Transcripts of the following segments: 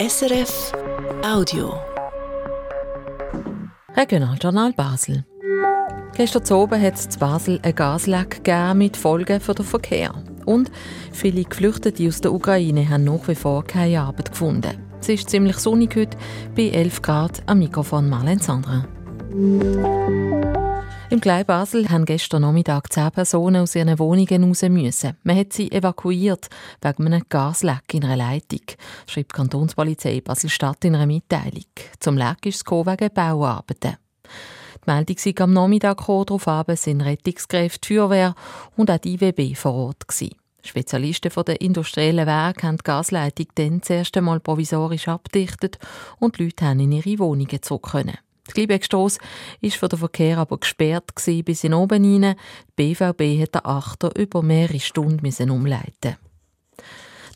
SRF Audio. Regionaljournal Basel. Gestern Abend hat es in Basel ein Gasleck mit Folgen für den Verkehr. Und viele Geflüchtete aus der Ukraine haben nach wie vor keine Arbeit gefunden. Es ist ziemlich sonnig heute, bei 11 Grad am Mikrofon Marlene Sandra. Im Klein Basel haben gestern Nachmittag zehn Personen aus ihren Wohnungen raus müssen. Man hat sie evakuiert wegen einem Gasleck in einer Leitung, schreibt die Kantonspolizei Basel-Stadt in einer Mitteilung. Zum Leck ist es wegen Bauarbeiten. Die Meldung sei am Nachmittag darauf sind Rettungskräfte, Feuerwehr und auch die IWB vor Ort gewesen. Spezialisten von der industriellen Werke haben die Gasleitung dann das erste Mal provisorisch abdichtet und die Leute haben in ihre Wohnungen zurück. Die Gliebeckstrasse war für den Verkehr aber gesperrt bis in oben hinein. Die BVB hat den Achter über mehrere Stunden umleiten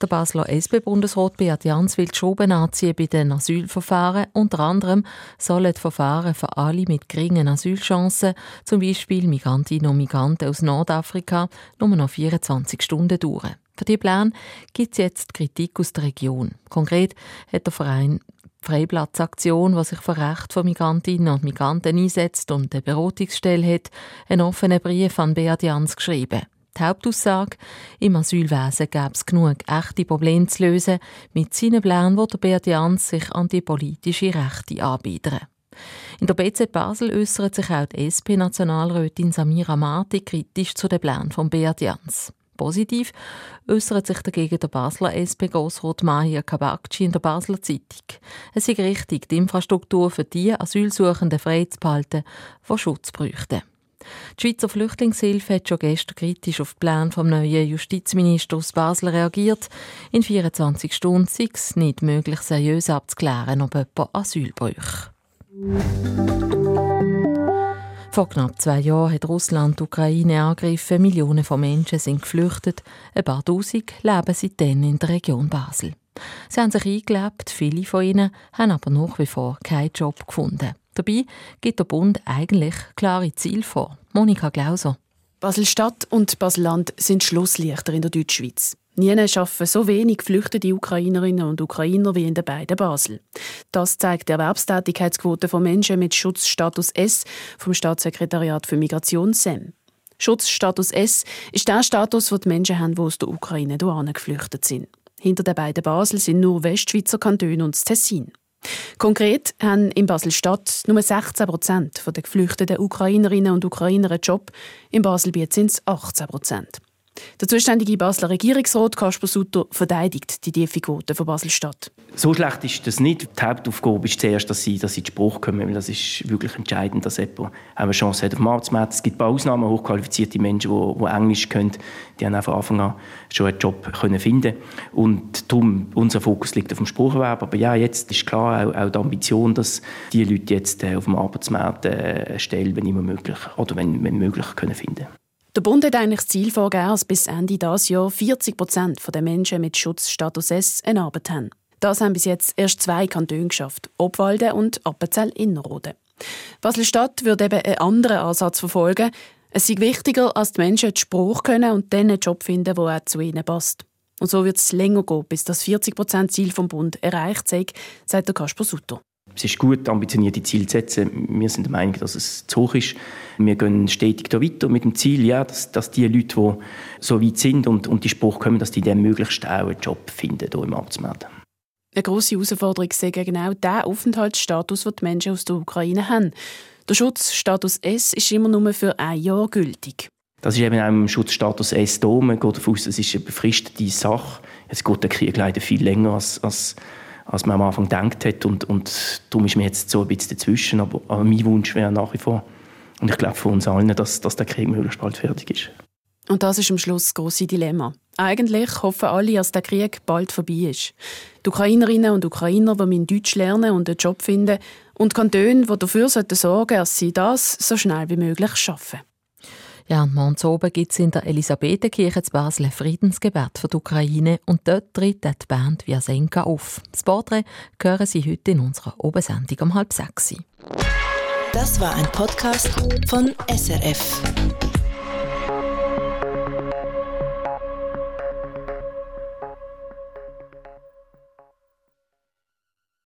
der Basler SP-Bundesrat Beat Jans will die Schrauben anziehen bei den Asylverfahren. Unter anderem sollen die Verfahren für alle mit geringen Asylchancen, zum Beispiel Migrantinnen und Migranten aus Nordafrika, nur noch 24 Stunden dauern. Für die Plan gibt es jetzt Kritik aus der Region. Konkret hat der Verein Freiplatzaktion, was sich für Recht von Migrantinnen und Migranten einsetzt und eine Beratungsstelle hat, einen offenen Brief an Beat Jans geschrieben. Die Hauptaussage, im Asylwesen gäbe es genug echte Probleme zu lösen. Mit seinen Plänen der Beat Jans sich an die politische Rechte anbiedern. In der BZ Basel äußert sich auch die SP-Nationalrätin Samira Mati kritisch zu den Plänen von Beat Jans. Positiv äußert sich dagegen der Basler SP-Grossrat Mahir Kabakci in der Basler Zeitung. Es ist richtig, die Infrastruktur für die Asylsuchenden freizuhalten, die Schutz bräuchten. Die Schweizer Flüchtlingshilfe hat schon gestern kritisch auf den Plan vom neuen Justizminister aus Basel reagiert. In 24 Stunden sei es nicht möglich, seriös abzuklären, ob jemand Asyl bräuchte. Vor knapp zwei Jahren hat Russland die Ukraine angegriffen. Millionen von Menschen sind geflüchtet. Ein paar Tausend leben seitdem in der Region Basel. Sie haben sich eingelebt, viele von ihnen haben aber nach wie vor keinen Job gefunden. Dabei gibt der Bund eigentlich klare Ziele vor. Monika Glauser. Basel-Stadt und Basel-Land sind Schlusslichter in der Deutschschweiz. Nie arbeiten so wenig geflüchtete Ukrainerinnen und Ukrainer wie in den beiden Basel. Das zeigt die Erwerbstätigkeitsquote von Menschen mit Schutzstatus S vom Staatssekretariat für Migration SEM. Schutzstatus S ist der Status, den die Menschen haben, die aus der Ukraine geflüchtet sind. Hinter den beiden Basel sind nur Westschweizer Kantone und das Tessin. Konkret haben in Basel-Stadt nur 16 Prozent der geflüchteten Ukrainerinnen und Ukrainer einen Job. In Baselbiet sind es 18 Prozent. Der zuständige Basler Regierungsrat Kasper Sutter verteidigt die tiefe Quote von Basel-Stadt. So schlecht ist das nicht. Die Hauptaufgabe ist zuerst, dass sie, dass sie in Spruch kommen, das ist wirklich entscheidend, dass jemand eine Chance hat auf dem Arbeitsmarkt. Es gibt ein paar Ausnahmen, hochqualifizierte Menschen, die, die Englisch können, die haben von Anfang an schon einen Job können finden Und darum, unser Fokus liegt auf dem Sprucherwerb. Aber ja, jetzt ist klar auch, auch die Ambition, dass die Leute jetzt äh, auf dem Arbeitsmarkt äh, eine Stelle, wenn immer möglich, oder wenn, wenn möglich, können finden der Bund hat eigentlich das Ziel vorgegeben, dass bis Ende dieses Jahr 40 Prozent der Menschen mit Schutzstatus S eine Arbeit haben. Das haben bis jetzt erst zwei Kantone geschafft, Obwalden und Appenzell-Innerrhoden. Basel-Stadt würde eben einen anderen Ansatz verfolgen. Es ist wichtiger, als die Menschen den Spruch können und dann einen Job finden, der auch zu ihnen passt. Und so wird es länger gehen, bis das 40%-Ziel vom Bund erreicht sei, sagt der Kasper Sutter. Es ist gut, ambitionierte Ziele zu setzen. Wir sind der Meinung, dass es zu hoch ist. Wir gehen stetig da weiter mit dem Ziel, ja, dass, dass die Leute, die so weit sind und, und die Spruch kommen, dass die dann möglichst auch einen Job finden hier im Arbeitsmarkt. Eine grosse Herausforderung ist genau der Aufenthaltsstatus, den die Menschen aus der Ukraine haben. Der Schutzstatus S ist immer nur für ein Jahr gültig. Das ist eben auch im Schutzstatus S da. Man geht davon aus, es ist eine befristete Sache. Es geht der Krieg leider viel länger als, als als man am Anfang gedacht hat. Und, und darum ist mir jetzt so ein bisschen dazwischen. Aber, aber mein Wunsch wäre nach wie vor, und ich glaube für uns allen, dass, dass der Krieg möglichst bald fertig ist. Und das ist am Schluss das grosse Dilemma. Eigentlich hoffen alle, dass der Krieg bald vorbei ist. Die Ukrainerinnen und Ukrainer, die Deutsch lernen und einen Job finden, und Kantone, die dafür sorgen sollten, dass sie das so schnell wie möglich schaffen. Ja, und morgen oben gibt es in der Elisabethenkirche zu Basel ein Friedensgebet für die Ukraine und dort tritt die Band Vyasenka auf. Das Porträt hören Sie heute in unserer Obensendung um halb sechs. Das war ein Podcast von SRF.